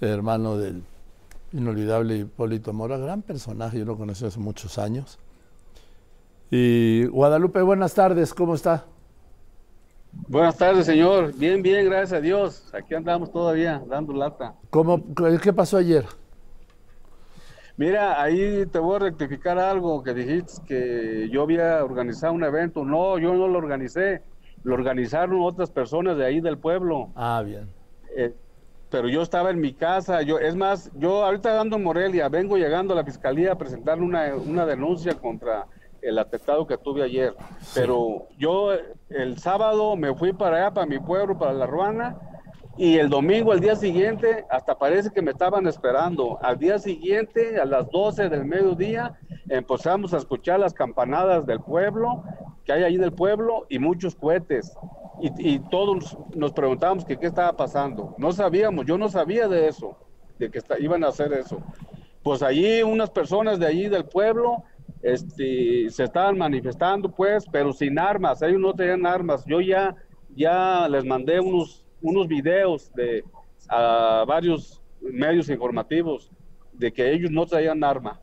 hermano del inolvidable Hipólito Mora, gran personaje, yo lo conocí hace muchos años. Y Guadalupe, buenas tardes, ¿cómo está? Buenas tardes, señor. Bien, bien, gracias a Dios. Aquí andamos todavía, dando lata. ¿Cómo, ¿Qué pasó ayer? Mira, ahí te voy a rectificar algo que dijiste que yo había organizado un evento. No, yo no lo organicé. Lo organizaron otras personas de ahí del pueblo. Ah, bien. Eh, pero yo estaba en mi casa. Yo, es más, yo ahorita ando en Morelia, vengo llegando a la fiscalía a presentar una, una denuncia contra el atentado que tuve ayer. Pero yo el sábado me fui para allá, para mi pueblo, para La Ruana, y el domingo, al día siguiente, hasta parece que me estaban esperando. Al día siguiente, a las 12 del mediodía, empezamos a escuchar las campanadas del pueblo, que hay ahí en el pueblo, y muchos cohetes. Y, todos nos preguntábamos que qué estaba pasando. No sabíamos, yo no sabía de eso, de que iban a hacer eso. Pues allí unas personas de allí del pueblo este, se estaban manifestando, pues, pero sin armas, ellos no tenían armas. Yo ya, ya les mandé unos, unos videos de, a varios medios informativos de que ellos no traían arma.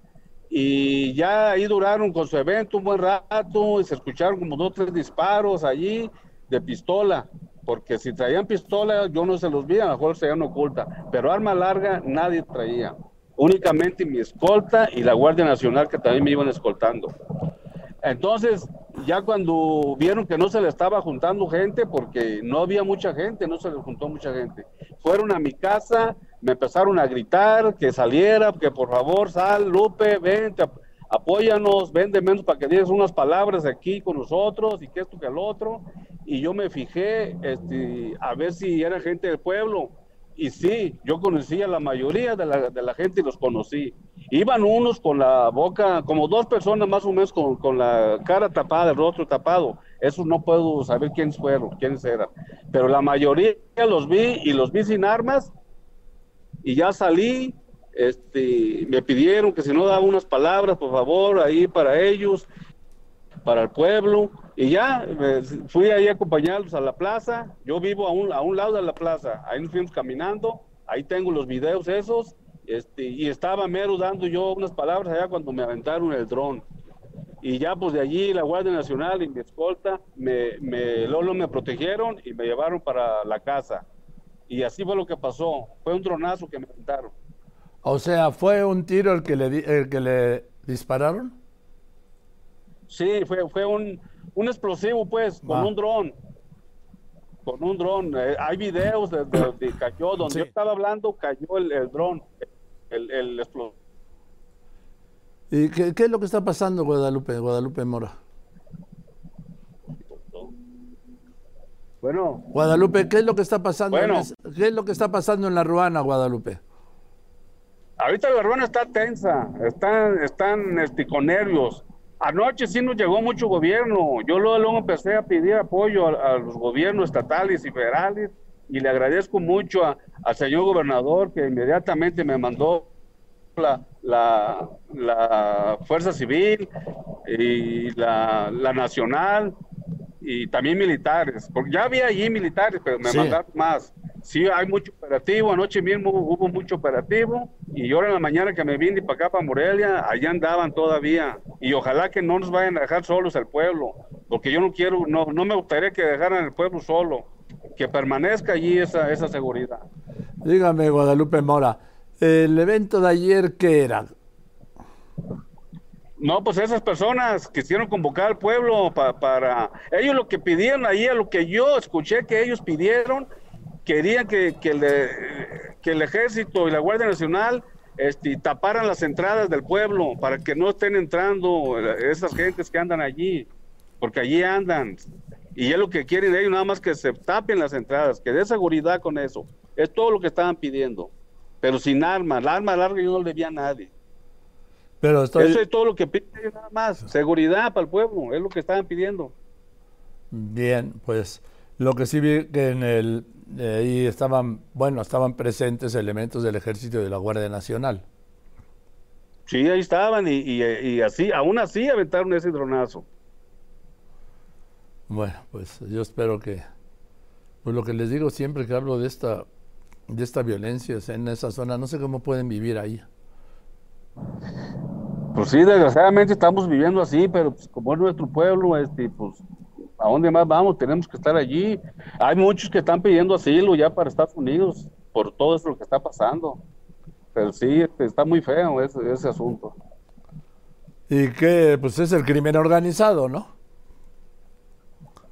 Y ya ahí duraron con su evento un buen rato y se escucharon como dos tres disparos allí de pistola, porque si traían pistola yo no se los vi, a lo mejor se oculta, pero arma larga nadie traía únicamente mi escolta y la Guardia Nacional que también me iban escoltando. Entonces, ya cuando vieron que no se le estaba juntando gente, porque no había mucha gente, no se le juntó mucha gente, fueron a mi casa, me empezaron a gritar que saliera, que por favor sal, Lupe, ven, apóyanos, vende menos para que digas unas palabras aquí con nosotros y que esto que el otro. Y yo me fijé este, a ver si era gente del pueblo y sí, yo conocí a la mayoría de la, de la, gente y los conocí. Iban unos con la boca, como dos personas más o menos con, con, la cara tapada, el rostro tapado. Eso no puedo saber quiénes fueron, quiénes eran. Pero la mayoría los vi y los vi sin armas. Y ya salí, este, me pidieron que si no daba unas palabras, por favor, ahí para ellos, para el pueblo. Y ya fui ahí a acompañarlos a la plaza. Yo vivo a un, a un lado de la plaza. Ahí nos fuimos caminando. Ahí tengo los videos esos. Este, y estaba mero dando yo unas palabras allá cuando me aventaron el dron. Y ya pues de allí la Guardia Nacional y mi escolta me, me, Lolo me protegieron y me llevaron para la casa. Y así fue lo que pasó. Fue un dronazo que me aventaron. O sea, ¿fue un tiro el que le, el que le dispararon? Sí, fue, fue un, un explosivo, pues, con un dron. Con un dron. Eh, hay videos de, de, cayó, donde yo estaba hablando, cayó el, el dron, el, el explosivo. ¿Y qué, qué, es lo que está pasando, Guadalupe, Guadalupe Mora? Bueno. Guadalupe, ¿qué es lo que está pasando? En ¿Qué es lo que está pasando en la Ruana, Guadalupe? Ahorita la Ruana está tensa, están, están este, con nervios. Anoche sí nos llegó mucho gobierno. Yo luego, empecé a pedir apoyo a, los gobiernos estatales y federales y le agradezco mucho al señor gobernador que inmediatamente me mandó la, la, Fuerza Civil y la, la, Nacional y también militares, porque ya había allí militares, pero me mandaron más. Sí, hay mucho operativo, anoche mismo hubo mucho operativo y ahora en la mañana que me vine para acá, para Morelia, allá andaban todavía y ojalá que no nos vayan a dejar solos al pueblo, porque yo no quiero, no, no me gustaría que dejaran el pueblo solo, que permanezca allí esa, esa seguridad. Dígame, Guadalupe Mora, ¿el evento de ayer qué era? No, pues esas personas quisieron convocar al pueblo para... Ellos lo que pidieron ahí, a lo que yo escuché que ellos pidieron, querían que, que, que el ejército y la Guardia Nacional este, taparan las entradas del pueblo para que no estén entrando esas gentes que andan allí, porque allí andan. Y es lo que quieren ellos, nada más que se tapen las entradas, que dé seguridad con eso. Es todo lo que estaban pidiendo, pero sin armas. La arma larga yo no le debía a nadie. Pero Eso es todo lo que piden nada más. Seguridad para el pueblo, es lo que estaban pidiendo. Bien, pues lo que sí vi que en el ahí estaban, bueno, estaban presentes elementos del ejército y de la Guardia Nacional. Sí, ahí estaban y, y, así, aún así aventaron ese dronazo. Bueno, pues yo espero que, pues lo que les digo siempre que hablo de esta de esta violencia en esa zona. No sé cómo pueden vivir ahí. Pues sí, desgraciadamente estamos viviendo así, pero pues, como es nuestro pueblo, este, pues, ¿a dónde más vamos? Tenemos que estar allí. Hay muchos que están pidiendo asilo ya para Estados Unidos por todo eso que está pasando. Pero sí, este, está muy feo ese, ese asunto. Y que, pues es el crimen organizado, ¿no?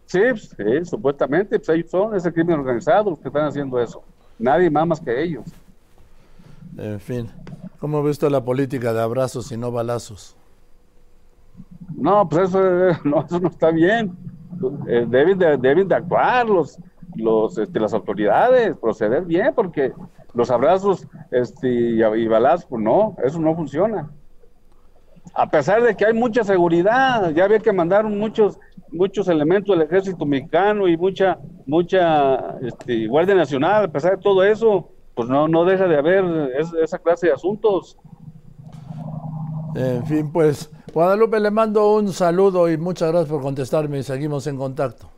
Sí, pues, sí, supuestamente, pues ellos son ese crimen organizado los que están haciendo eso. Nadie más más que ellos. En fin, ¿cómo ha visto la política de abrazos y no balazos? No, pues eso no, eso no está bien. Eh, deben, de, deben de actuar los, los, este, las autoridades, proceder bien, porque los abrazos este, y, balazos, pues no, eso no funciona. A pesar de que hay mucha seguridad, ya había que mandar muchos muchos elementos del ejército mexicano y mucha mucha este, guardia nacional, a pesar de todo eso, pues no no deja de haber esa clase de asuntos. En fin, pues Guadalupe le mando un saludo y muchas gracias por contestarme y seguimos en contacto.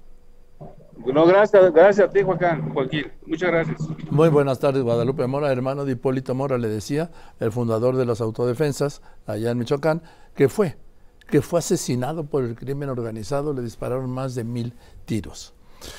No, gracias, gracias a ti, Joaquín. Joaquín. Muchas gracias. Muy buenas tardes, Guadalupe Mora, hermano de Hipólito Mora, le decía, el fundador de las autodefensas allá en Michoacán, que fue, que fue asesinado por el crimen organizado, le dispararon más de mil tiros.